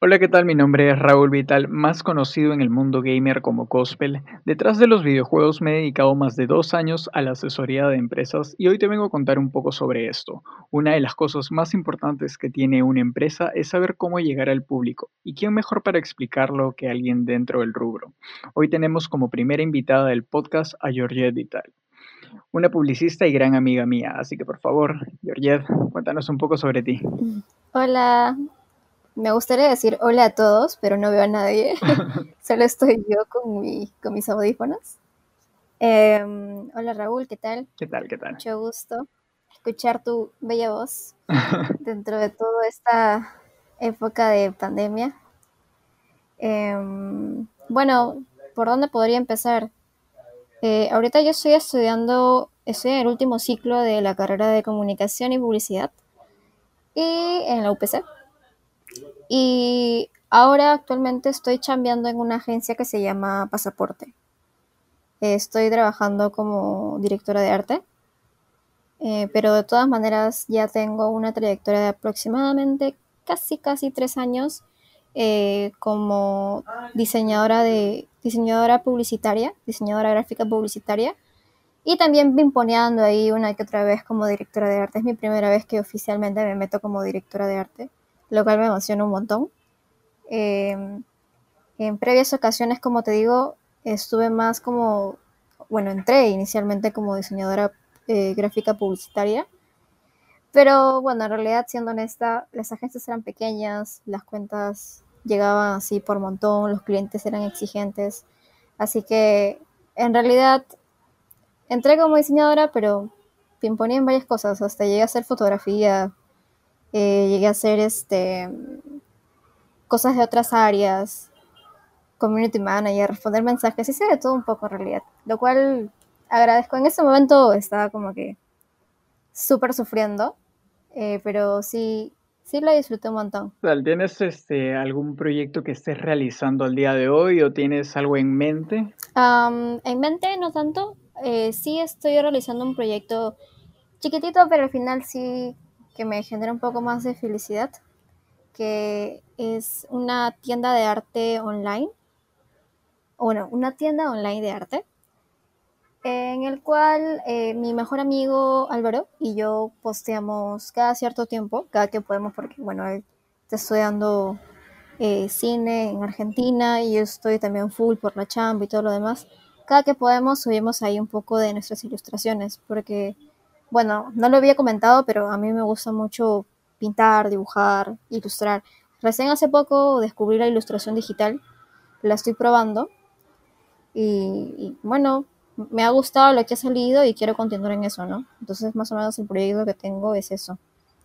Hola, ¿qué tal? Mi nombre es Raúl Vital, más conocido en el mundo gamer como Gospel. Detrás de los videojuegos me he dedicado más de dos años a la asesoría de empresas y hoy te vengo a contar un poco sobre esto. Una de las cosas más importantes que tiene una empresa es saber cómo llegar al público. ¿Y quién mejor para explicarlo que alguien dentro del rubro? Hoy tenemos como primera invitada del podcast a Georgette Vital una publicista y gran amiga mía. Así que por favor, Georgette, cuéntanos un poco sobre ti. Hola, me gustaría decir hola a todos, pero no veo a nadie. Solo estoy yo con, mi, con mis audífonos. Em, hola Raúl, ¿qué tal? ¿Qué tal? ¿Qué tal? Mucho gusto escuchar tu bella voz dentro de toda esta época de pandemia. Em, bueno, ¿por dónde podría empezar? Eh, ahorita yo estoy estudiando, estoy en el último ciclo de la carrera de comunicación y publicidad y en la UPC. Y ahora actualmente estoy chambeando en una agencia que se llama Pasaporte. Estoy trabajando como directora de arte, eh, pero de todas maneras ya tengo una trayectoria de aproximadamente casi, casi tres años eh, como diseñadora de diseñadora publicitaria, diseñadora gráfica publicitaria, y también pimponeando ahí una que otra vez como directora de arte. Es mi primera vez que oficialmente me meto como directora de arte lo cual me emociona un montón. Em, en previas ocasiones, como te digo, estuve más como, bueno, entré inicialmente como diseñadora eh, gráfica publicitaria, pero bueno, en realidad, siendo honesta, las agencias eran pequeñas, las cuentas llegaban así por montón, los clientes eran exigentes, así que en realidad entré como diseñadora, pero imponía en varias cosas, hasta llegué a hacer fotografía, eh, llegué a hacer este, cosas de otras áreas, community manager, responder mensajes, hice de todo un poco en realidad, lo cual agradezco. En ese momento estaba como que súper sufriendo, eh, pero sí, sí lo disfruté un montón. ¿Tienes este, algún proyecto que estés realizando al día de hoy o tienes algo en mente? en mente no tanto, eh, sí estoy realizando un proyecto chiquitito, pero al final sí que me genera un poco más de felicidad, que es una tienda de arte online, bueno, una tienda online de arte, en el cual eh, mi mejor amigo Álvaro y yo posteamos cada cierto tiempo, cada que podemos, porque bueno, él está estudiando eh, cine en Argentina y yo estoy también full por la chamba y todo lo demás. Cada que podemos subimos ahí un poco de nuestras ilustraciones, porque bueno, no lo había comentado, pero a mí me gusta mucho pintar, dibujar, ilustrar. Recién hace poco descubrí la ilustración digital, la estoy probando y, bueno, me ha gustado lo que ha salido y quiero continuar en eso, ¿no? Entonces más o menos el proyecto que tengo es eso,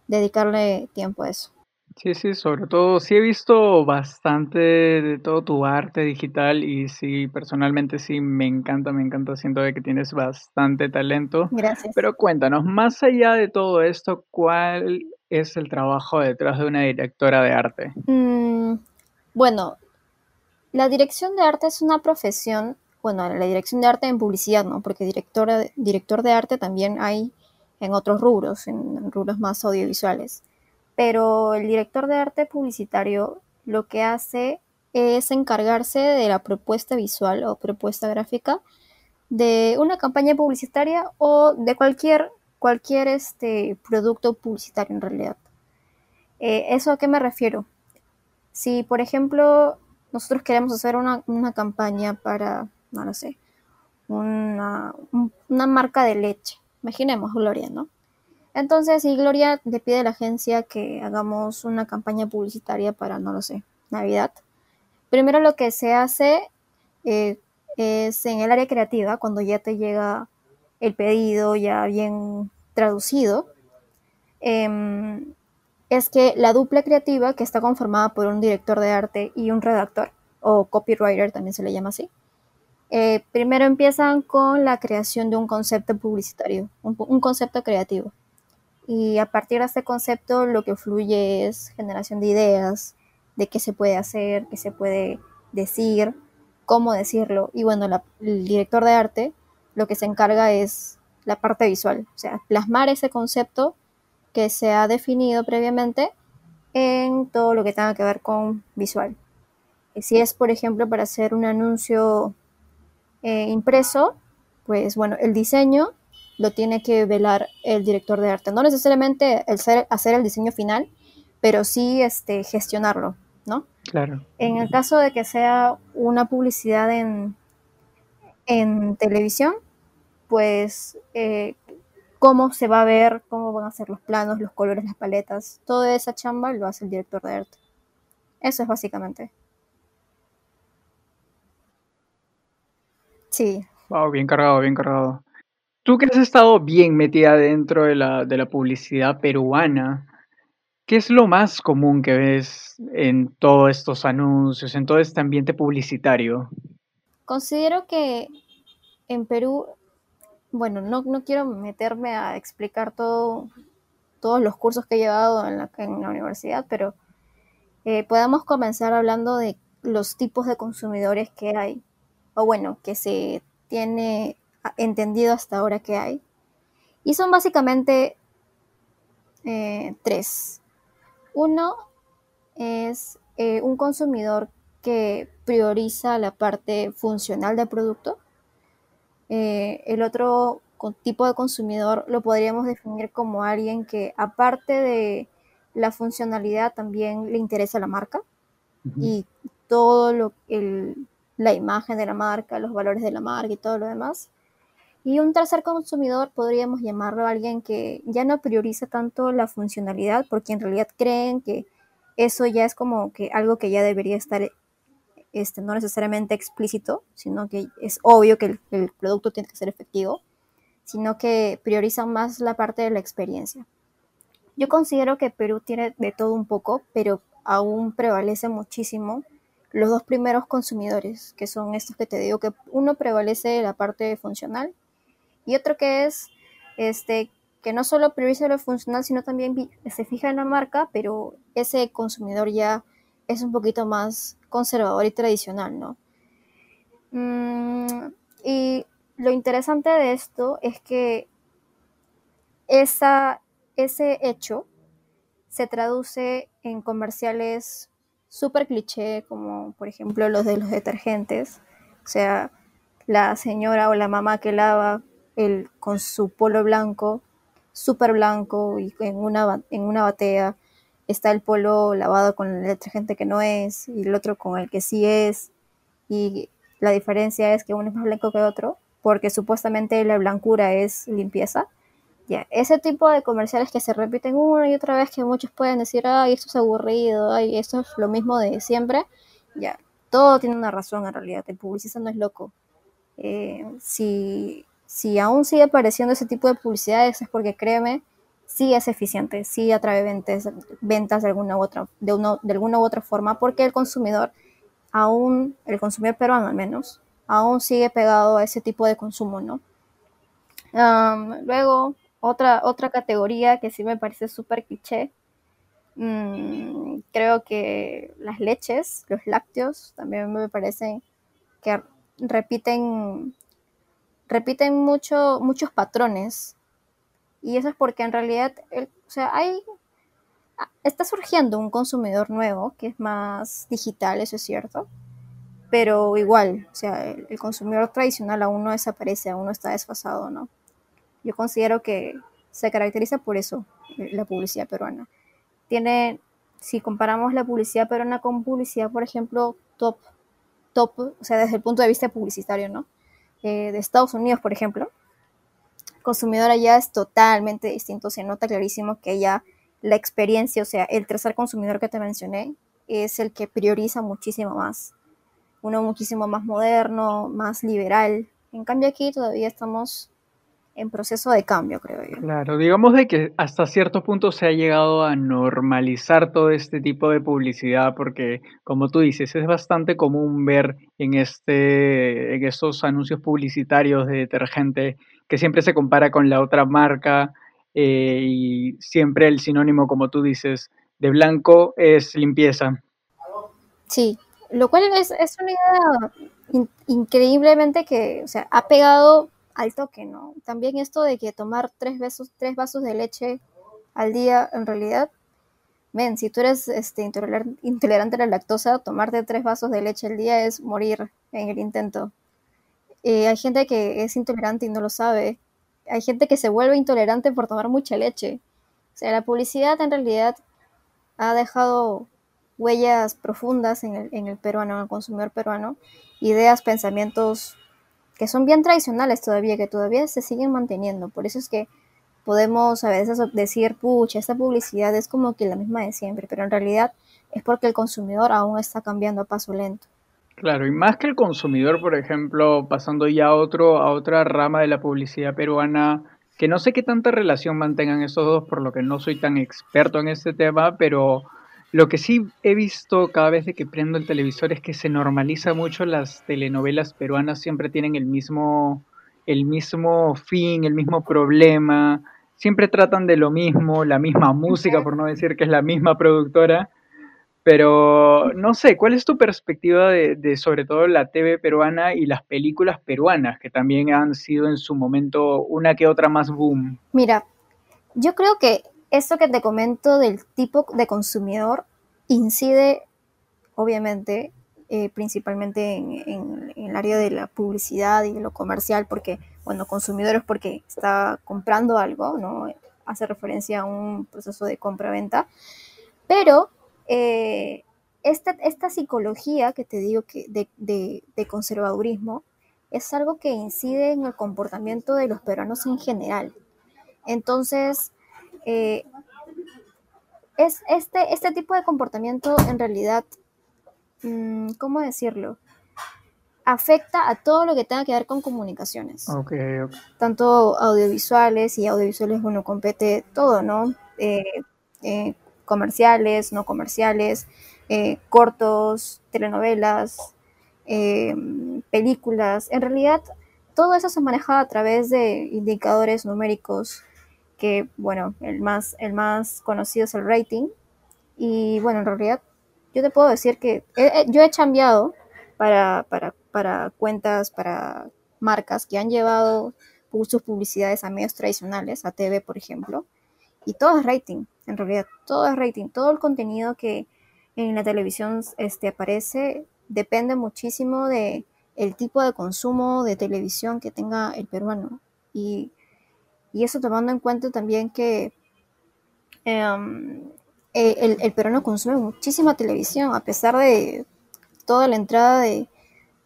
dedicarle tiempo a eso. Sí, sí, sobre todo, sí he visto bastante de todo tu arte digital y sí, personalmente sí, me encanta, me encanta, siento de que tienes bastante talento. Gracias. Pero cuéntanos, más allá de todo esto, ¿cuál es el trabajo detrás de una directora de arte? Mm, bueno, la dirección de arte es una profesión, bueno, la dirección de arte en publicidad, ¿no? Porque directora, director de arte también hay en otros rubros, en rubros más audiovisuales pero el director de arte publicitario lo que hace es encargarse de la propuesta visual o propuesta gráfica de una campaña publicitaria o de cualquier, cualquier este, producto publicitario en realidad. Eh, ¿Eso a qué me refiero? Si, por ejemplo, nosotros queremos hacer una, campaña para, no lo sé, una, una marca de leche, imaginemos Gloria, ¿no? Entonces, si Gloria le pide a la agencia que hagamos una campaña publicitaria para, no lo sé, Navidad, primero lo que se hace eh, es en el área creativa, cuando ya te llega el pedido ya bien traducido, em, es que la dupla creativa, que está conformada por un director de arte y un redactor, o copywriter también se le llama así, eh, primero empiezan con la creación de un concepto publicitario, un concepto creativo. Y a partir de este concepto lo que fluye es generación de ideas, de qué se puede hacer, qué se puede decir, cómo decirlo. Y bueno, el director de arte lo que se encarga es la parte visual, o sea, plasmar ese concepto que se ha definido previamente en todo lo que tenga que ver con visual. Si es, por ejemplo, para hacer un anuncio eh, impreso, pues bueno, el diseño lo tiene que velar el director de arte. No necesariamente el ser, hacer el diseño final, pero sí este, gestionarlo, ¿no? Claro. En el caso de que sea una publicidad en, en televisión, pues eh, cómo se va a ver, cómo van a ser los planos, los colores, las paletas, toda esa chamba lo hace el director de arte. Eso es básicamente. Sí. Wow, bien cargado, bien cargado. Tú que has estado bien metida dentro de la, de la publicidad peruana, ¿qué es lo más común que ves en todos estos anuncios, en todo este ambiente publicitario? Considero que en Perú, bueno, no, no quiero meterme a explicar todo, todos los cursos que he llevado en la, en la universidad, pero eh, podemos comenzar hablando de los tipos de consumidores que hay, o bueno, que se tiene entendido hasta ahora que hay. Y son básicamente eh, tres. Uno es eh, un consumidor que prioriza la parte funcional del producto. Eh, el otro tipo de consumidor lo podríamos definir como alguien que aparte de la funcionalidad también le interesa la marca y todo lo el, la imagen de la marca, los valores de la marca y todo lo demás. Y un tercer consumidor podríamos llamarlo alguien que ya no prioriza tanto la funcionalidad porque en realidad creen que eso ya es como que algo que ya debería estar este, no necesariamente explícito, sino que es obvio que el, producto tiene que ser efectivo, sino que priorizan más la parte de la experiencia. Yo considero que Perú tiene de todo un poco, pero aún prevalece muchísimo los dos primeros consumidores, que son estos que te digo que uno prevalece la parte funcional y otro que es este que no solo prioriza lo funcional, sino también se fija en la marca, pero ese consumidor ya es un poquito más conservador y tradicional, ¿no? Mm, y lo interesante de esto es que esa, ese hecho se traduce en comerciales súper cliché, como por ejemplo los de los detergentes, o sea, la señora o la mamá que lava el, con su polo blanco, súper blanco y en una, en una batea. Está el polo lavado con el detergente que no es y el otro con el que sí es. Y la diferencia es que uno es más blanco que otro porque supuestamente la blancura es limpieza. Ya, ese tipo de comerciales que se repiten una y otra vez que muchos pueden decir, ay, esto es aburrido, ay, esto es lo mismo de siempre. Ya, todo tiene una razón en realidad, el publicista no es loco. Eh, si si aún sigue apareciendo ese tipo de publicidades es porque créeme, sí es eficiente, sí atrae ventas, ventas de alguna u otra, de, uno, de alguna u otra forma, porque el consumidor, aún, el consumidor peruano al menos, aún sigue pegado a ese tipo de consumo, ¿no? luego, otra, otra categoría que sí me parece súper cliché, mm, creo que las leches, los lácteos, también me parecen que repiten repiten mucho, muchos patrones. Y eso es porque en realidad, o sea, hay, ah, está surgiendo un consumidor nuevo que es más digital, eso es cierto. Pero igual, o sea, el, consumidor tradicional aún no desaparece, aún no está desfasado, ¿no? Yo considero que se caracteriza por eso eh, la publicidad peruana. Tiene, si comparamos la publicidad peruana con publicidad, por ejemplo, top, top, o sea, desde el punto de vista publicitario, ¿no? Eh, de Estados Unidos, por ejemplo, consumidor allá es totalmente distinto. Se nota clarísimo que ya la experiencia, o sea, el tercer consumidor que te mencioné, es el que prioriza muchísimo más. Uno muchísimo más moderno, más liberal. En cambio aquí todavía estamos en proceso de cambio, creo yo. Claro, digamos de que hasta cierto punto se ha llegado a normalizar todo este tipo de publicidad porque, como tú dices, es bastante común ver en, este, en estos anuncios publicitarios de detergente que siempre se compara con la otra marca eh, y siempre el sinónimo, como tú dices, de blanco es limpieza. Sí, lo cual es, es una idea increíblemente que, o sea, ha pegado al toque, ¿no? También esto de que tomar tres, besos, tres vasos de leche al día, en realidad, men, si tú eres este, intolerante a la lactosa, tomarte tres vasos de leche al día es morir en el intento. Eh, hay gente que es intolerante y no lo sabe. Hay gente que se vuelve intolerante por tomar mucha leche. O sea, la publicidad en realidad ha dejado huellas profundas en el, en el peruano, en el consumidor peruano, ideas, pensamientos que son bien tradicionales todavía, que todavía se siguen manteniendo. Por eso es que podemos a veces decir, pucha, esta publicidad es como que la misma de siempre, pero en realidad es porque el consumidor aún está cambiando a paso lento. Claro, y más que el consumidor, por ejemplo, pasando ya a, otro, a otra rama de la publicidad peruana, que no sé qué tanta relación mantengan esos dos, por lo que no soy tan experto en este tema, pero lo que sí he visto cada vez que prendo el televisor es que se normaliza mucho las telenovelas peruanas, siempre tienen el mismo, el mismo fin, el mismo problema, siempre tratan de lo mismo, la misma música, por no decir que es la misma productora. Pero no sé, ¿cuál es tu perspectiva de, sobre todo la TV peruana y las películas peruanas, que también han sido en su momento una que otra más boom? Mira, yo creo que esto que te comento del tipo de consumidor incide, obviamente, eh, principalmente en, el área de la publicidad y de lo comercial, porque, bueno, consumidores porque está comprando algo, ¿no? Hace referencia a un proceso de compra-venta, pero eh, esta, esta, psicología que te digo que de, conservadurismo es algo que incide en el comportamiento de los peruanos en general. Entonces, eh, es este, este tipo de comportamiento en realidad, mm, ¿cómo decirlo? Afecta a todo lo que tenga que ver con comunicaciones. Tanto audiovisuales y audiovisuales, bueno, compete todo, ¿no? Eh, comerciales, no comerciales, eh, cortos, telenovelas, eh, películas. En realidad, todo eso se maneja a través de indicadores numéricos que, bueno, el más, el más conocido es el rating. Y bueno, en realidad, yo te puedo decir que yo he cambiado para, para, para cuentas, para marcas que han llevado sus publicidades a medios tradicionales, a TV, por ejemplo, y todo es rating, en realidad, todo es rating, todo el contenido que en la televisión este, aparece depende muchísimo de el tipo de consumo de televisión que tenga el peruano. Y, eso tomando en cuenta también que em, el, el, peruano consume muchísima televisión, a pesar de toda la entrada de,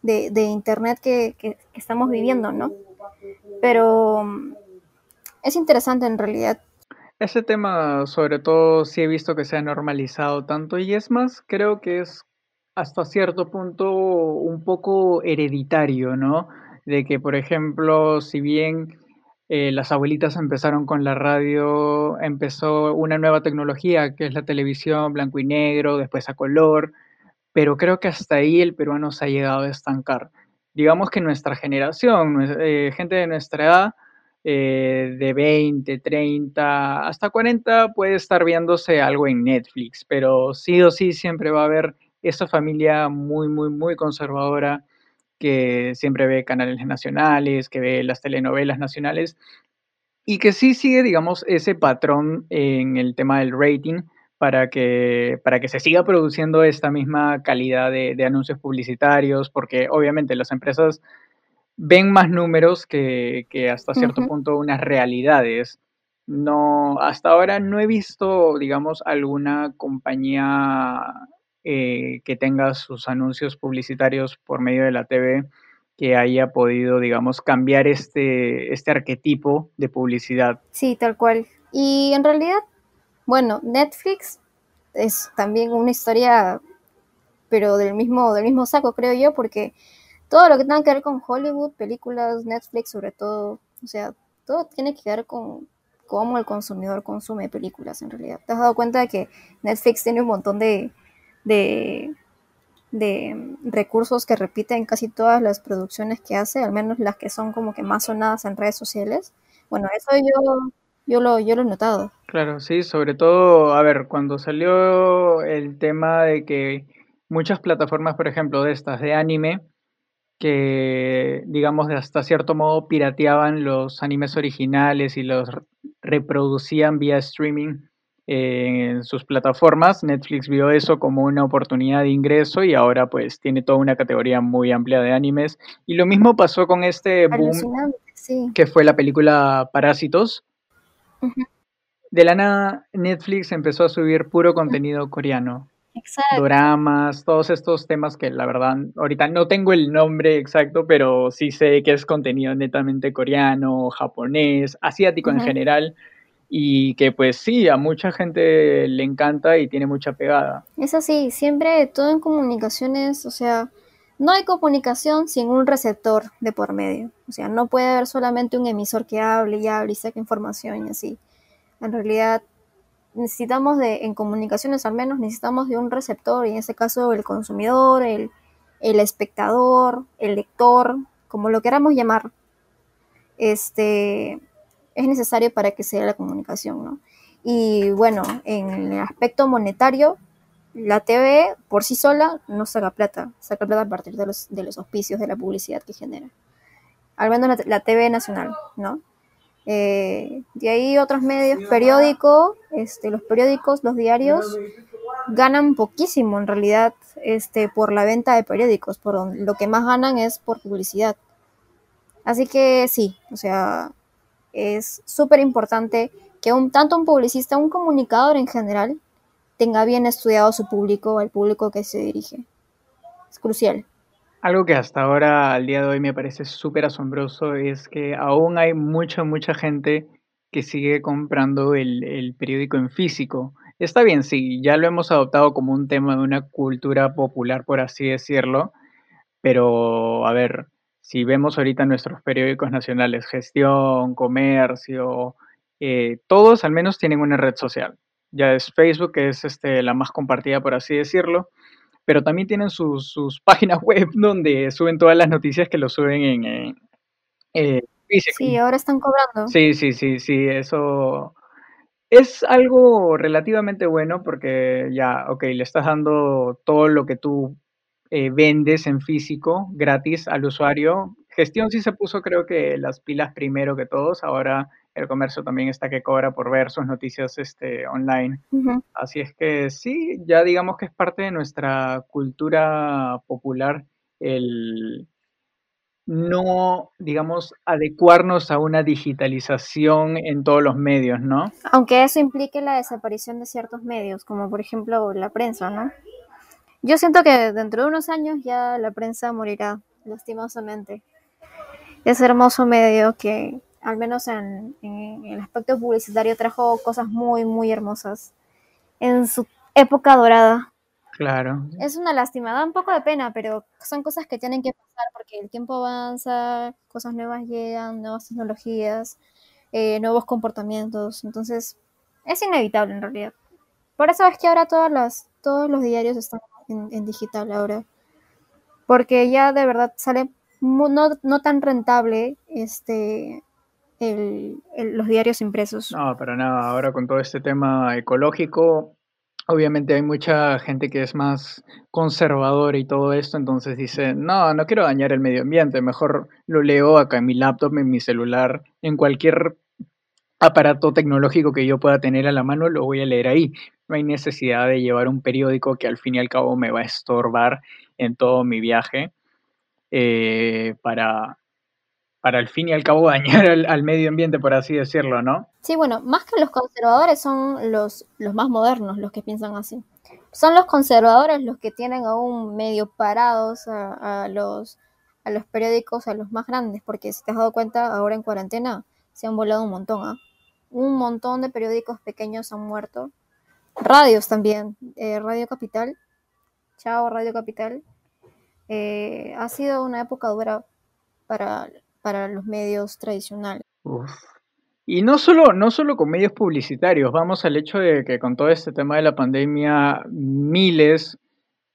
internet que, que, estamos viviendo, ¿no? Pero es interesante en realidad ese tema, sobre todo, sí he visto que se ha normalizado tanto y es más, creo que es hasta cierto punto un poco hereditario, ¿no? De que, por ejemplo, si bien eh, las abuelitas empezaron con la radio, empezó una nueva tecnología que es la televisión blanco y negro, después a color, pero creo que hasta ahí el peruano se ha llegado a estancar. Digamos que nuestra generación, eh, gente de nuestra edad, eh, de 20, 30, hasta 40 puede estar viéndose algo en Netflix, pero sí o sí siempre va a haber esa familia muy, muy, muy conservadora que siempre ve canales nacionales, que ve las telenovelas nacionales y que sí sigue, digamos, ese patrón en el tema del rating para que, para que se siga produciendo esta misma calidad de, de anuncios publicitarios, porque obviamente las empresas ven más números que, hasta cierto punto unas realidades. No, hasta ahora no he visto, digamos, alguna compañía eh, que tenga sus anuncios publicitarios por medio de la TV que haya podido, digamos, cambiar este, este arquetipo de publicidad. Sí, tal cual. Y en realidad, bueno, Netflix es también una historia, pero del mismo, del mismo saco, creo yo, porque todo lo que tenga que ver con Hollywood, películas, Netflix sobre todo, o sea, todo tiene que ver con cómo el consumidor consume películas en realidad. ¿Te has dado cuenta de que Netflix tiene un montón de, de, recursos que repiten casi todas las producciones que hace, al menos las que son como que más sonadas en redes sociales? Bueno, eso yo, yo, lo, yo lo he notado. Claro, sí, sobre todo, a ver, cuando salió el tema de que muchas plataformas, por ejemplo, de estas de anime, que, digamos, de hasta cierto modo pirateaban los animes originales y los reproducían vía streaming en sus plataformas. Netflix vio eso como una oportunidad de ingreso y ahora pues tiene toda una categoría muy amplia de animes. Y lo mismo pasó con este boom que fue la película Parásitos. De la nada, Netflix empezó a subir puro contenido coreano. Exacto. Doramas, todos estos temas que la verdad ahorita no tengo el nombre exacto, pero sí sé que es contenido netamente coreano, japonés, asiático en general y que pues sí, a mucha gente le encanta y tiene mucha pegada. Es así, siempre todo en comunicaciones, o sea, no hay comunicación sin un receptor de por medio. O sea, no puede haber solamente un emisor que hable y hable y saque información y así. En realidad, necesitamos de, en comunicaciones al menos, necesitamos de un receptor, y en este caso el consumidor, el, el espectador, el lector, como lo queramos llamar. Este, es necesario para que sea la comunicación, ¿no? Y bueno, en el aspecto monetario, la TV por sí sola no saca plata, saca plata a partir de los, de los auspicios, de la publicidad que genera. Al menos la, TV nacional, ¿no? Eh, de ahí otros medios, periódicos, este, los periódicos, los diarios, ganan poquísimo en realidad este, por la venta de periódicos, por lo que más ganan es por publicidad. Así que sí, o sea, es súper importante que un, tanto un publicista, un comunicador en general, tenga bien estudiado su público, al público que se dirige. Es crucial. Algo que hasta ahora, al día de hoy, me parece súper asombroso es que aún hay mucha, mucha gente que sigue comprando el, el, periódico en físico. Está bien, sí, ya lo hemos adoptado como un tema de una cultura popular, por así decirlo, pero a ver, si vemos ahorita nuestros periódicos nacionales, gestión, comercio, eh, todos al menos tienen una red social. Ya es Facebook, que es este, la más compartida, por así decirlo, pero también tienen sus, páginas web donde suben todas las noticias que lo suben en... Eh, sí, ahora están cobrando. Sí, sí, sí, sí, eso es algo relativamente bueno porque ya, ok, le estás dando todo lo que tú eh, vendes en físico gratis al usuario. Gestión sí se puso creo que las pilas primero que todos, ahora el comercio también está que cobra por ver sus noticias este, online. Así es que sí, ya digamos que es parte de nuestra cultura popular el no, digamos, adecuarnos a una digitalización en todos los medios, ¿no? Aunque eso implique la desaparición de ciertos medios, como por ejemplo la prensa, ¿no? Yo siento que dentro de unos años ya la prensa morirá, lastimosamente. Ese hermoso medio que, al menos en, el aspecto publicitario, trajo cosas muy, muy hermosas en su época dorada. Claro. Es una lástima, da un poco de pena, pero son cosas que tienen que pasar porque el tiempo avanza, cosas nuevas llegan, nuevas tecnologías, eh, nuevos comportamientos. Entonces, es inevitable en realidad. Por eso es que ahora todas las, todos los diarios están en, digital ahora. Porque ya de verdad sale no, no tan rentable este el, los diarios impresos. No, para nada. Ahora con todo este tema ecológico, obviamente hay mucha gente que es más conservadora y todo esto, entonces dice, no, no quiero dañar el medio ambiente, mejor lo leo acá en mi laptop, en mi celular, en cualquier aparato tecnológico que yo pueda tener a la mano, lo voy a leer ahí no hay necesidad de llevar un periódico que al fin y al cabo me va a estorbar en todo mi viaje eh, para, para al fin y al cabo dañar al, medio ambiente, por así decirlo, ¿no? Sí, bueno, más que los conservadores son los, los más modernos los que piensan así. Son los conservadores los que tienen aún medio parados a, los, a los periódicos, a los más grandes, porque si te has dado cuenta, ahora en cuarentena se han volado un montón, ¿ah? Un montón de periódicos pequeños han muerto radios también. Eh, Radio Capital, chao Radio Capital. Eh, ha sido una época dura para, para los medios tradicionales. Y no solo, no solo con medios publicitarios, vamos al hecho de que con todo este tema de la pandemia, miles,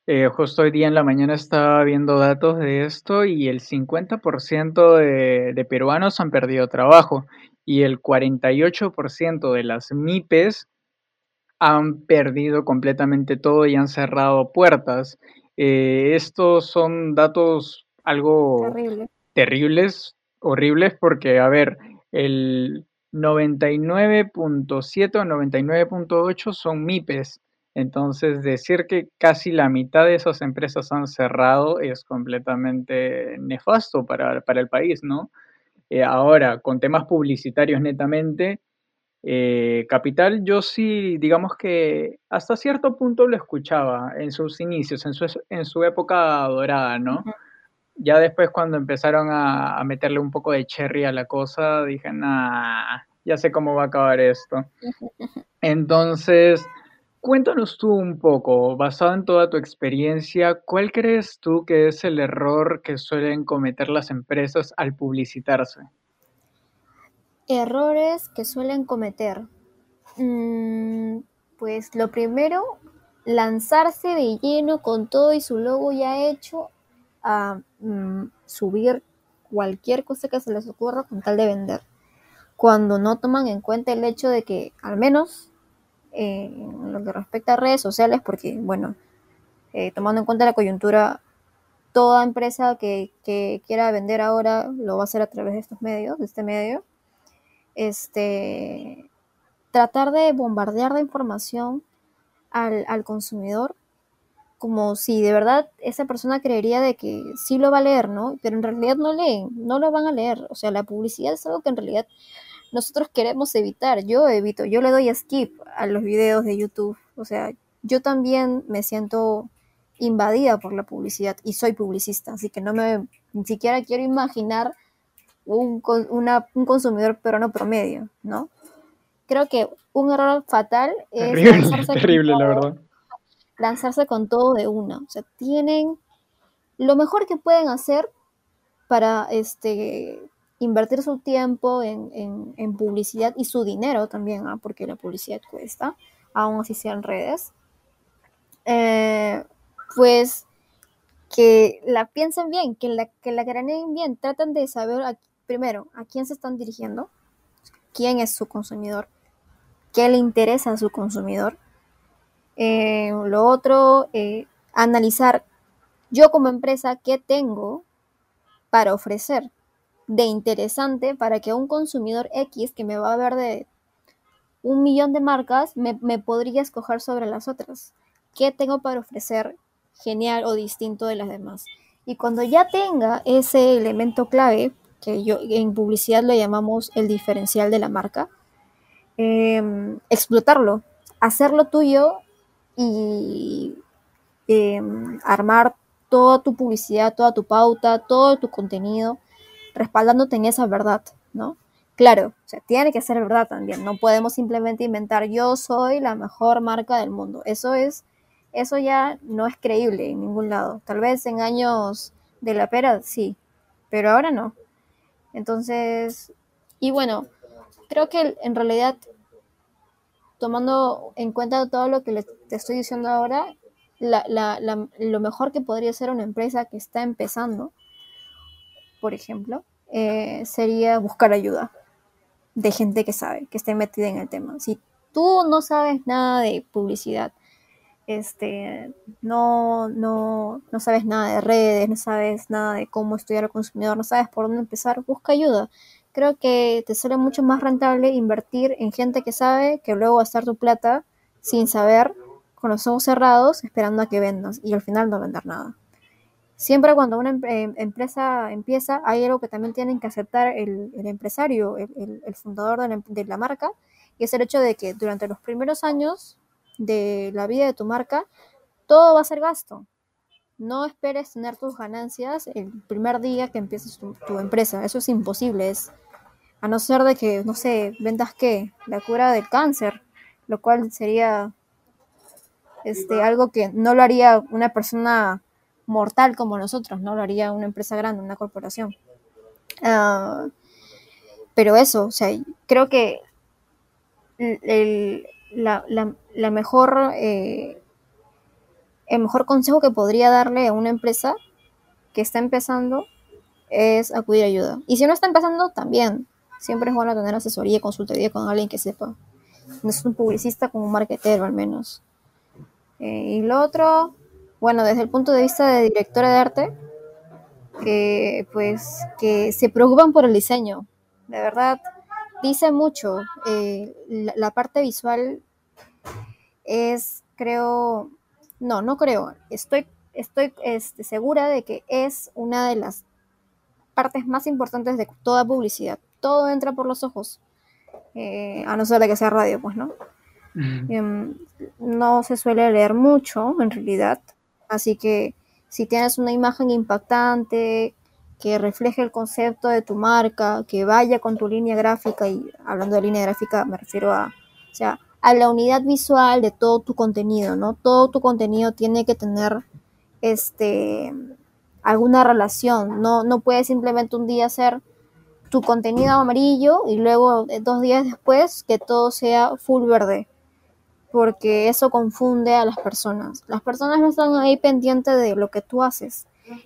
eh, justo hoy día en la mañana estaba viendo datos de esto y el 50% de, de peruanos han perdido trabajo y el 48% de las MIPES han perdido completamente todo y han cerrado puertas. Eh, estos son datos algo terribles, horribles, porque, a ver, el, 99.7 o 99.8 son MIPES. Entonces, decir que casi la mitad de esas empresas han cerrado es completamente nefasto para, para el país, ¿no? Eh, ahora, con temas publicitarios netamente, eh, Capital yo sí, digamos que hasta cierto punto lo escuchaba en sus inicios, en su, en su época dorada, ¿no? Ya después cuando empezaron a, a, meterle un poco de cherry a la cosa, dije, nah, ya sé cómo va a acabar esto. Entonces, cuéntanos tú un poco, basado en toda tu experiencia, ¿cuál crees tú que es el error que suelen cometer las empresas al publicitarse? Errores que suelen cometer. Mm, pues lo primero, lanzarse de lleno con todo y su logo ya hecho a mm, subir cualquier cosa que se les ocurra con tal de vender. Cuando no toman en cuenta el hecho de que, al menos eh, en lo que respecta a redes sociales, porque, bueno, eh, tomando en cuenta la coyuntura, toda empresa que, que, quiera vender ahora lo va a hacer a través de estos medios, de este medio este, tratar de bombardear de información al, al, consumidor como si de verdad esa persona creería de que sí lo va a leer, ¿no? Pero en realidad no leen, no lo van a leer. O sea, la publicidad es algo que en realidad nosotros queremos evitar. Yo evito, yo le doy skip a los videos de YouTube. O sea, yo también me siento invadida por la publicidad y soy publicista, así que no me ni siquiera quiero imaginar un, una, un consumidor peruano promedio, ¿no? Creo que un error fatal es terrible, lanzarse, terrible, con todo, la verdad. lanzarse con todo de una. O sea, tienen lo mejor que pueden hacer para este invertir su tiempo en, en, publicidad y su dinero también, ¿ah? porque la publicidad cuesta, aún así sean redes. Eh, pues que la piensen bien, que la, que la graneen bien, tratan de saber primero, ¿a quién se están dirigiendo? ¿Quién es su consumidor? ¿Qué le interesa a su consumidor? Eh, lo otro, eh, analizar yo como empresa qué tengo para ofrecer de interesante para que un consumidor X que me va a ver de un millón de marcas me, me podría escoger sobre las otras. ¿Qué tengo para ofrecer genial o distinto de las demás? Y cuando ya tenga ese elemento clave, que yo en publicidad lo llamamos el diferencial de la marca, eh, explotarlo, hacerlo tuyo y eh, armar toda tu publicidad, toda tu pauta, todo tu contenido, respaldándote en esa verdad, ¿no? Claro, o sea, tiene que ser verdad también, no podemos simplemente inventar yo soy la mejor marca del mundo, eso es, eso ya no es creíble en ningún lado, tal vez en años de la pera sí, pero ahora no, entonces, y bueno, creo que en realidad, tomando en cuenta todo lo que te estoy diciendo ahora, lo mejor que podría ser una empresa que está empezando, por ejemplo, eh, sería buscar ayuda de gente que sabe, que esté metida en el tema. Si tú no sabes nada de publicidad, este, no, no, no sabes nada de redes, no sabes nada de cómo estudiar al consumidor, no sabes por dónde empezar, busca ayuda. Creo que te sale mucho más rentable invertir en gente que sabe que luego gastar tu plata sin saber, con los ojos cerrados, esperando a que vendas y al final no vender nada. Siempre cuando una em empresa empieza, hay algo que también tienen que aceptar el, empresario, el fundador de la, de la marca, y es el hecho de que durante los primeros años de la vida de tu marca, todo va a ser gasto. No esperes tener tus ganancias el primer día que empieces tu, tu, empresa. Eso es imposible. Es, a no ser de que, no sé, vendas qué, la cura del cáncer, lo cual sería este, algo que no lo haría una persona mortal como nosotros, no lo haría una empresa grande, una corporación. Uh, pero eso, o sea, creo que el, la, la mejor, eh, el mejor consejo que podría darle a una empresa que está empezando es acudir a ayuda. Y si no está empezando, también. Siempre es bueno tener asesoría, consultoría con alguien que sepa. No es un publicista como un marketero, al menos. Eh, y lo otro, bueno, desde el punto de vista de directora de arte, que pues que se preocupan por el diseño. De verdad, dice mucho. Eh, la, parte visual es, creo, no, no creo, estoy, estoy este, segura de que es una de las partes más importantes de toda publicidad. Todo entra por los ojos, eh, a no ser de que sea radio, pues, ¿no? Em, no se suele leer mucho, en realidad, así que si tienes una imagen impactante, que refleje el concepto de tu marca, que vaya con tu línea gráfica, y hablando de línea gráfica me refiero a, o sea, a la unidad visual de todo tu contenido, ¿no? Todo tu contenido tiene que tener este alguna relación, no, no puedes simplemente un día hacer tu contenido amarillo y luego eh, dos días después que todo sea full verde, porque eso confunde a las personas. Las personas no están ahí pendientes de lo que tú haces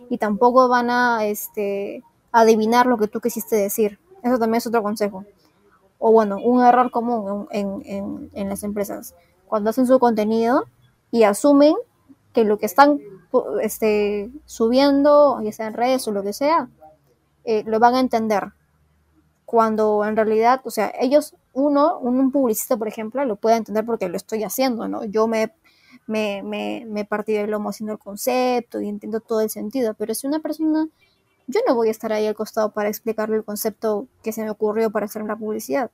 y tampoco van a este, adivinar lo que tú quisiste decir. Eso también es otro consejo. O bueno, un error común en, en, las empresas. Cuando hacen su contenido y asumen que lo que están este, subiendo, ya sea en redes o lo que sea, eh, lo van a entender. Cuando en realidad, o sea, ellos, uno, un publicista, por ejemplo, lo puede entender porque lo estoy haciendo, ¿no? Yo me me, me, me partí el lomo haciendo el concepto y entiendo todo el sentido, pero si una persona, yo no voy a estar ahí al costado para explicarle el concepto que se me ocurrió para hacer una publicidad.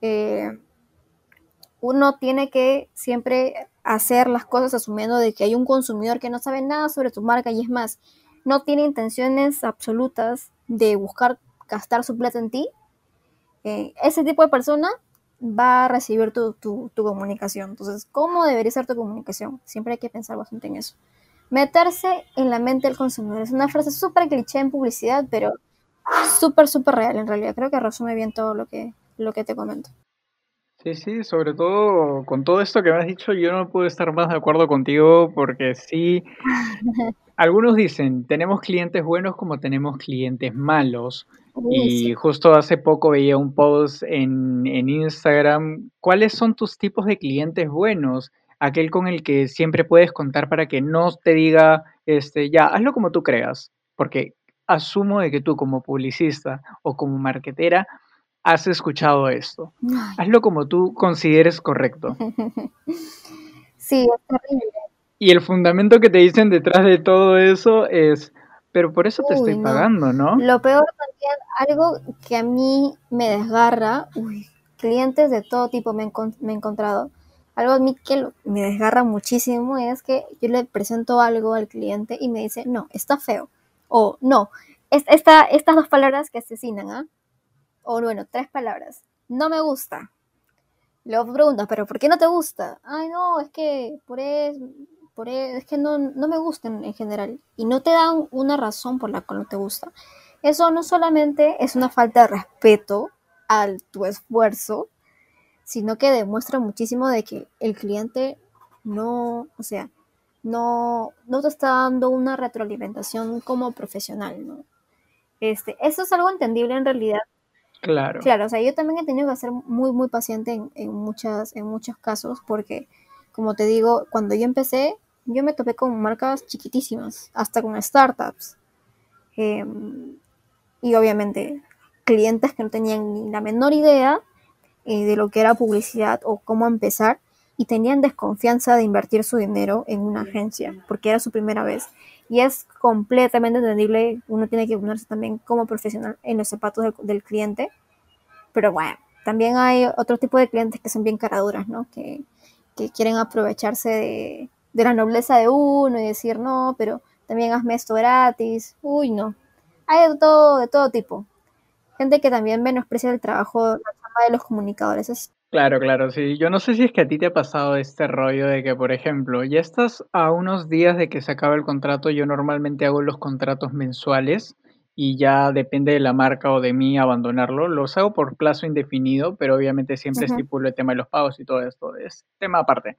Eh, uno tiene que siempre hacer las cosas asumiendo de que hay un consumidor que no sabe nada sobre tu marca y es más, no tiene intenciones absolutas de buscar gastar su plata en ti. Eh, ese tipo de persona va a recibir tu, tu, comunicación. Entonces, ¿cómo debería ser tu comunicación? Siempre hay que pensar bastante en eso. Meterse en la mente del consumidor. Es una frase súper cliché en publicidad, pero súper, súper real en realidad. Creo que resume bien todo lo que, lo que te comento. Sí, sí, sobre todo con todo esto que me has dicho, yo no puedo estar más de acuerdo contigo porque sí, algunos dicen, tenemos clientes buenos como tenemos clientes malos. Y justo hace poco veía un post en, en, Instagram, ¿cuáles son tus tipos de clientes buenos? Aquel con el que siempre puedes contar para que no te diga, este, ya, hazlo como tú creas, porque asumo de que tú como publicista o como marketera has escuchado esto. Hazlo como tú consideres correcto. Sí, es terrible. Y el fundamento que te dicen detrás de todo eso es, pero por eso te estoy pagando, ¿no? Lo peor también, algo que a mí me desgarra, uy, clientes de todo tipo me, he encontrado. Algo a mí que me desgarra muchísimo es que yo le presento algo al cliente y me dice, no, está feo. O no, esta, estas dos palabras que asesinan, ¿ah? O bueno, tres palabras. No me gusta. Luego preguntas, ¿pero por qué no te gusta? Ay, no, es que por eso, por e, es que no, me gustan en general y no te dan una razón por la cual no te gusta. Eso no solamente es una falta de respeto a tu esfuerzo, sino que demuestra muchísimo de que el cliente no, o sea, no, no te está dando una retroalimentación como profesional, ¿no? Este, eso es algo entendible en realidad. Claro. Claro, o sea, yo también he tenido que ser muy, muy paciente en, en, muchas, en muchos casos porque, como te digo, cuando yo empecé, yo me topé con marcas chiquitísimas, hasta con startups. Em, y obviamente clientes que no tenían ni la menor idea eh, de lo que era publicidad o cómo empezar y tenían desconfianza de invertir su dinero en una agencia porque era su primera vez. Y es completamente entendible, uno tiene que ponerse también como profesional en los zapatos del, cliente. Pero bueno, también hay otro tipo de clientes que son bien caraduras, ¿no? Que, que quieren aprovecharse de, de la nobleza de uno y decir, no, pero también hazme esto gratis. Uy, no. Hay de todo, de todo tipo. Gente que también menosprecia el trabajo, la chamba de los comunicadores. Es... Claro, claro, sí. Yo no sé si es que a ti te ha pasado este rollo de que, por ejemplo, ya estás a unos días de que se acabe el contrato. Yo normalmente hago los contratos mensuales y ya depende de la marca o de mí abandonarlo. Los hago por plazo indefinido, pero obviamente siempre estipulo el tema de los pagos y todo esto. Es tema aparte.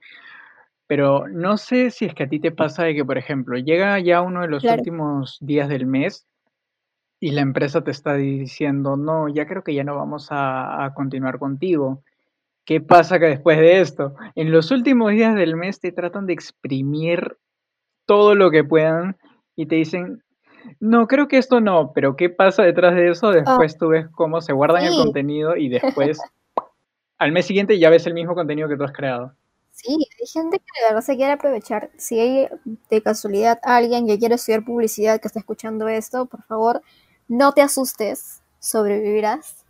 Pero no sé si es que a ti te pasa de que, por ejemplo, llega ya uno de los últimos días del mes y la empresa te está diciendo, no, ya creo que ya no vamos a, continuar contigo. ¿Qué pasa que después de esto? En los últimos días del mes te tratan de exprimir todo lo que puedan y te dicen, no, creo que esto no, pero ¿qué pasa detrás de eso? Después tú ves cómo se guardan el contenido y después al mes siguiente ya ves el mismo contenido que tú has creado. Sí, hay gente que de verdad se quiere aprovechar. Si hay de casualidad alguien que quiere estudiar publicidad que está escuchando esto, por favor, no te asustes, sobrevivirás.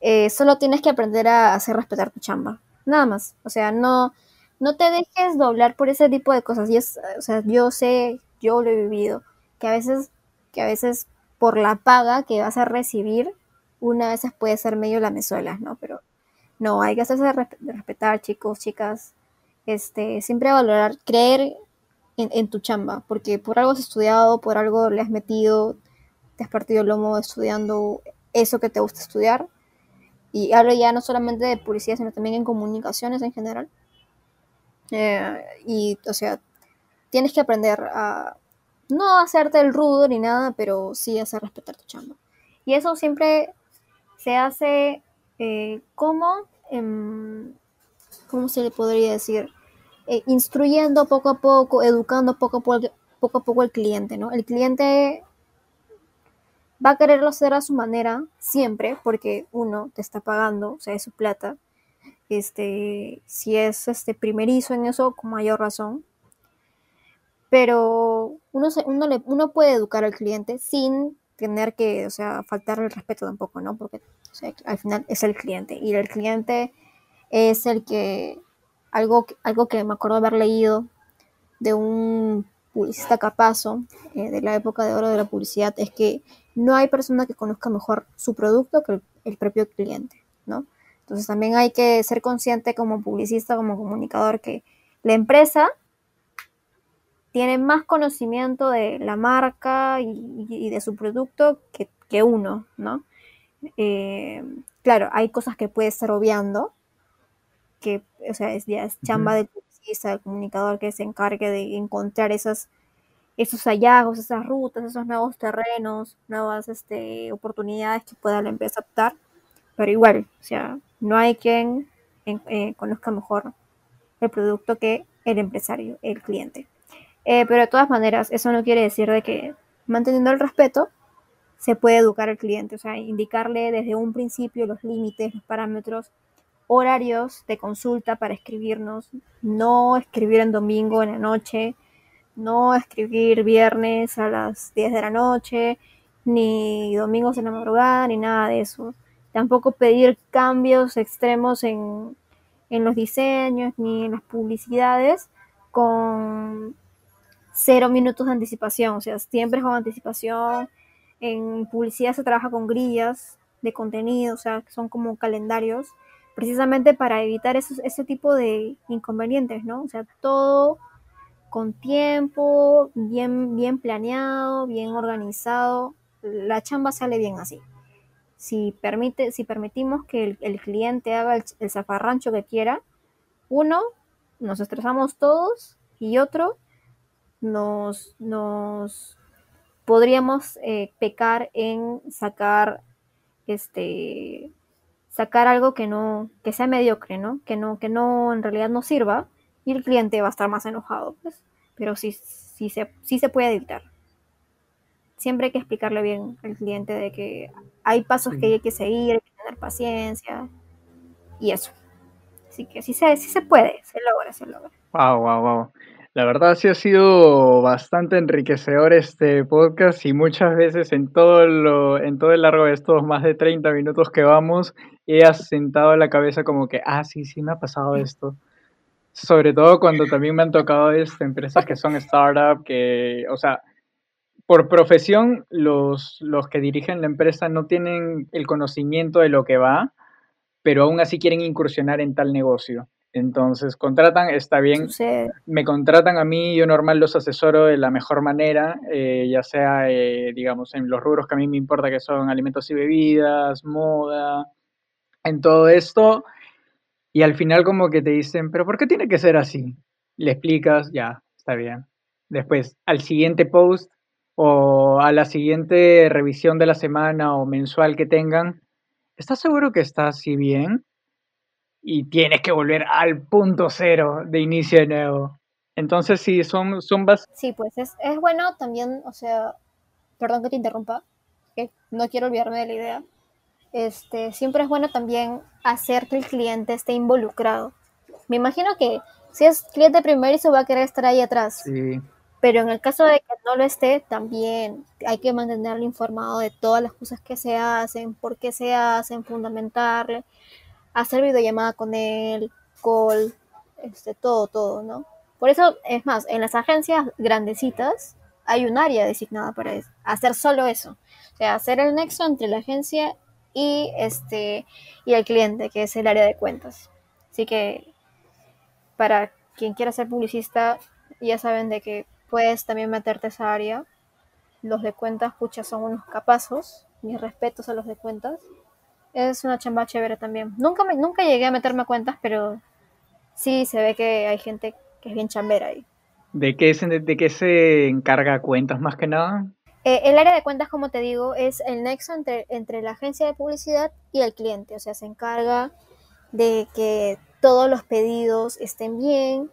Eh, solo tienes que aprender a hacer respetar tu chamba. Nada más. O sea, no, no te dejes doblar por ese tipo de cosas. Y es, o sea, yo sé, yo lo he vivido, que a veces, que a veces por la paga que vas a recibir, una vez puede ser medio la mesuelas, ¿no? Pero no, hay que hacerse respetar, chicos, chicas. Este, siempre valorar, creer en, en, tu chamba, porque por algo has estudiado, por algo le has metido, te has partido el lomo estudiando eso que te gusta estudiar y hablo ya no solamente de publicidad, sino también en comunicaciones en general. Eh, y, o sea, tienes que aprender a no hacerte el rudo ni nada, pero sí hacer respetar tu chamba. Y eso siempre se hace eh, como, ¿cómo se le podría decir? Eh, instruyendo poco a poco, educando poco a poco, poco a poco al cliente, ¿no? El cliente va a quererlo hacer a su manera siempre, porque uno te está pagando, o sea, es su plata. Este, si es este primerizo en eso, con mayor razón. Pero uno, uno, le, uno puede educar al cliente sin tener que, o sea, faltarle el respeto tampoco, ¿no? Porque al final es el cliente y el cliente es el que, algo, algo que me acuerdo haber leído de un publicista capazo eh, de la época de oro de la publicidad es que no hay persona que conozca mejor su producto que el, propio cliente, ¿no? Entonces también hay que ser consciente como publicista, como comunicador, que la empresa tiene más conocimiento de la marca y, de su producto que, uno, ¿no? Eh, claro, hay cosas que puede estar obviando, que, o sea, es, ya es chamba del publicista, del comunicador que se encargue de encontrar esas esos hallazgos, esas rutas, esos nuevos terrenos, nuevas este, oportunidades que pueda la empresa optar. Pero igual, o sea, no hay quien eh, conozca mejor el producto que el empresario, el cliente. Eh, pero de todas maneras, eso no quiere decir de que manteniendo el respeto se puede educar al cliente, o sea, indicarle desde un principio los límites, los parámetros, horarios de consulta para escribirnos, no escribir en domingo en la noche, no escribir viernes a las 10 de la noche, ni domingos en la madrugada, ni nada de eso. Tampoco pedir cambios extremos en, en los diseños ni en las publicidades con cero minutos de anticipación, o sea, siempre con anticipación. En publicidad se trabaja con grillas de contenido, o sea, son como calendarios, precisamente para evitar ese tipo de inconvenientes, ¿no? O sea, todo con tiempo, bien, bien planeado, bien organizado, la chamba sale bien así. Si, permite, si permitimos que el, cliente haga el, zafarrancho que quiera, uno, nos estresamos todos y otro, nos, nos podríamos eh, pecar en sacar este sacar algo que no que sea mediocre no que no que no en realidad no sirva y el cliente va a estar más enojado, pues. Pero sí, sí, se, sí se puede evitar. Siempre hay que explicarle bien al cliente de que hay pasos que hay que seguir, hay que tener paciencia y eso. Así que sí se, sí se puede, se logra, se logra. Wow, wow, wow. La verdad sí ha sido bastante enriquecedor este podcast y muchas veces en todo, lo, en todo el largo de estos más de 30 minutos que vamos he asentado la cabeza como que, ah, sí, sí me ha pasado esto. Sobre todo cuando también me han tocado este, empresas que son startup, que, o sea, por profesión los, los que dirigen la empresa no tienen el conocimiento de lo que va, pero aún así quieren incursionar en tal negocio. Entonces, contratan, está bien, me contratan a mí, yo normal los asesoro de la mejor manera, eh, ya sea, eh, digamos, en los rubros que a mí me importa, que son alimentos y bebidas, moda, en todo esto, y al final como que te dicen, pero ¿por qué tiene que ser así? Le explicas, ya, está bien. Después, al siguiente post o a la siguiente revisión de la semana o mensual que tengan, ¿estás seguro que está así bien? Y tienes que volver al punto cero de inicio de nuevo. Entonces sí, son, son Sí, pues es, es bueno también, o sea, perdón que te interrumpa, que no quiero olvidarme de la idea, este, siempre es bueno también hacer que el cliente esté involucrado. Me imagino que si es cliente primero se va a querer estar ahí atrás. Sí. Pero en el caso de que no lo esté, también hay que mantenerlo informado de todas las cosas que se hacen, por qué se hacen, fundamentarle, hacer videollamada con él, call, este, todo, todo, ¿no? Por eso, es más, en las agencias grandecitas hay un área designada para hacer solo eso. O sea, hacer el nexo entre la agencia y este y el cliente, que es el área de cuentas. Así que para quien quiera ser publicista, ya saben de que puedes también meterte a esa área. Los de cuentas, pucha, son unos capazos. Mis respetos a los de cuentas. Es una chamba chévere también. Nunca, me, nunca llegué a meterme a cuentas, pero sí se ve que hay gente que es bien chambera ahí. ¿De qué se, de qué se encarga cuentas más que nada? Eh, el área de cuentas, como te digo, es el nexo entre, entre la agencia de publicidad y el cliente. O sea, se encarga de que todos los pedidos estén bien,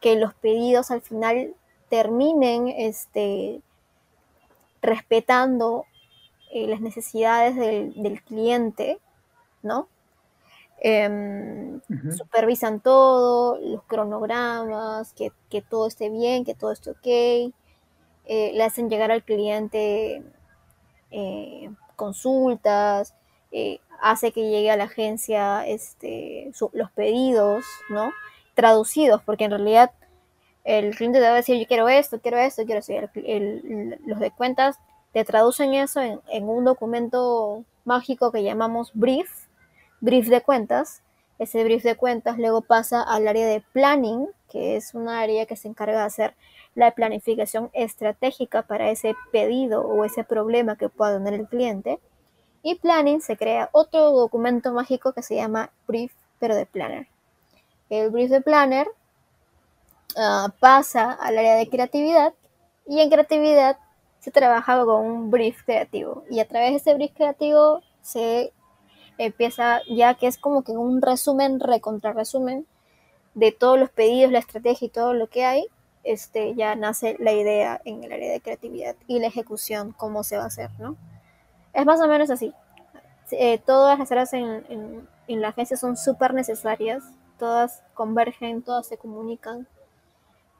que los pedidos al final terminen este, respetando eh, las necesidades del, cliente, ¿no? Em, supervisan todo, los cronogramas, que, todo esté bien, que todo esté ok, eh, le hacen llegar al cliente eh, consultas, hace que llegue a la agencia este, los pedidos, ¿no? Traducidos, porque en realidad el cliente debe decir, yo quiero esto, quiero esto, quiero esto. los de cuentas te traducen eso en, un documento mágico que llamamos brief, brief de cuentas. Ese brief de cuentas luego pasa al área de planning, que es un área que se encarga de hacer la planificación estratégica para ese pedido o ese problema que pueda tener el cliente. Y planning se crea otro documento mágico que se llama brief, pero de planner. El brief de planner Ah, pasa al área de creatividad y en creatividad se trabaja con un brief creativo y a través de ese brief creativo se empieza ya que es como que un resumen, recontra resumen de todos los pedidos, la estrategia y todo lo que hay, este, ya nace la idea en el área de creatividad y la ejecución, cómo se va a hacer, ¿no? Es más o menos así. Eh, todas las áreas en, en la agencia son súper necesarias, todas convergen, todas se comunican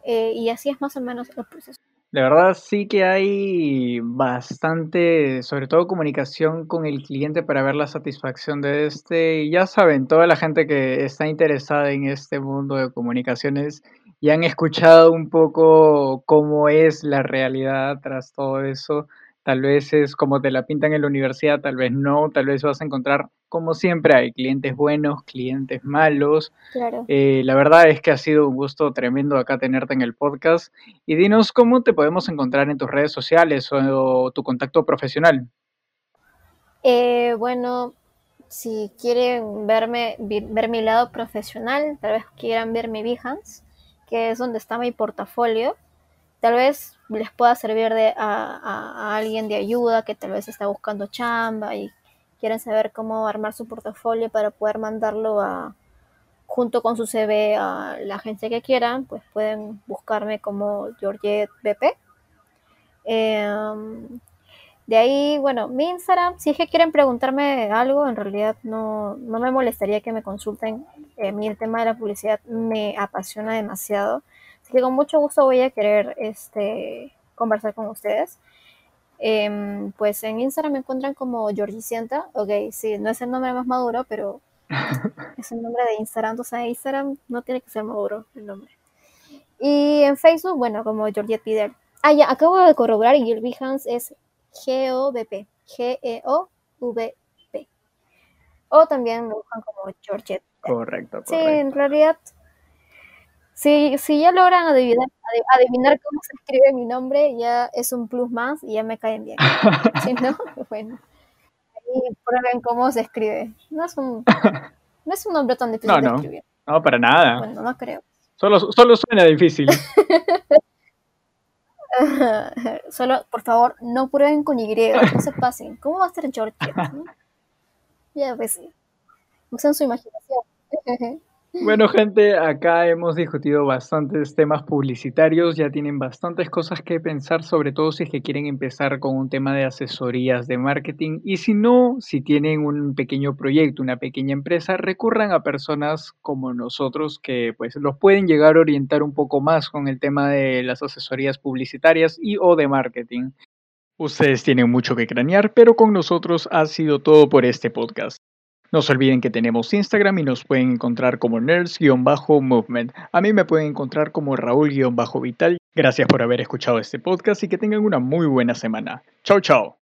eh, y así es más o menos el proceso. La verdad sí que hay bastante, sobre todo comunicación con el cliente para ver la satisfacción de este. Y ya saben, toda la gente que está interesada en este mundo de comunicaciones y han escuchado un poco cómo es la realidad tras todo eso. Tal vez es como te la pintan en la universidad, tal vez no, tal vez vas a encontrar, como siempre hay, clientes buenos, clientes malos. Claro. Eh, la verdad es que ha sido un gusto tremendo acá tenerte en el podcast. Y dinos cómo te podemos encontrar en tus redes sociales o, tu contacto profesional. Eh, bueno, si quieren verme, ver mi lado profesional, tal vez quieran ver mi Behance, que es donde está mi portafolio tal vez les pueda servir de, a, alguien de ayuda que tal vez está buscando chamba y quieren saber cómo armar su portafolio para poder mandarlo a junto con su CV a la agencia que quieran, pues pueden buscarme como Georgette BP. Em, de ahí, bueno, mi Instagram, si es que quieren preguntarme algo, en realidad no, no me molestaría que me consulten. a eh, mí el tema de la publicidad me apasiona demasiado que con mucho gusto voy a querer este, conversar con ustedes. Em, pues en Instagram me encuentran como Georgicienta. Ok, sí, no es el nombre más maduro, pero es el nombre de Instagram. O sea, Instagram no tiene que ser maduro el nombre. Y en Facebook, bueno, como Georgette Pider. Ah, ya, acabo de corroborar y el Behance es G-O-V-P. G-E-O-V-P. O también me buscan como Georgette. Correcto, correcto. Sí, en realidad si, si ya logran adivinar, adivinar cómo se escribe mi nombre, ya es un plus más y ya me caen bien. si no, bueno. Ahí prueben cómo se escribe. No es un, no es un nombre tan difícil no, no. de escribir. No, para nada. Bueno, no creo. Solo, solo suena difícil. Solo, por favor, no prueben con Y, no se pasen. ¿Cómo va a ser George? ya, pues sí. Usen su imaginación. Bueno, gente, acá hemos discutido bastantes temas publicitarios, ya tienen bastantes cosas que pensar, sobre todo si es que quieren empezar con un tema de asesorías de marketing y si no, si tienen un pequeño proyecto, una pequeña empresa, recurran a personas como nosotros que pues los pueden llegar a orientar un poco más con el tema de las asesorías publicitarias y o de marketing. Ustedes tienen mucho que cranear, pero con nosotros ha sido todo por este podcast. No se olviden que tenemos Instagram y nos pueden encontrar como nerds-movement. A mí me pueden encontrar como Raúl-vital. Gracias por haber escuchado este podcast y que tengan una muy buena semana. Chao, chao.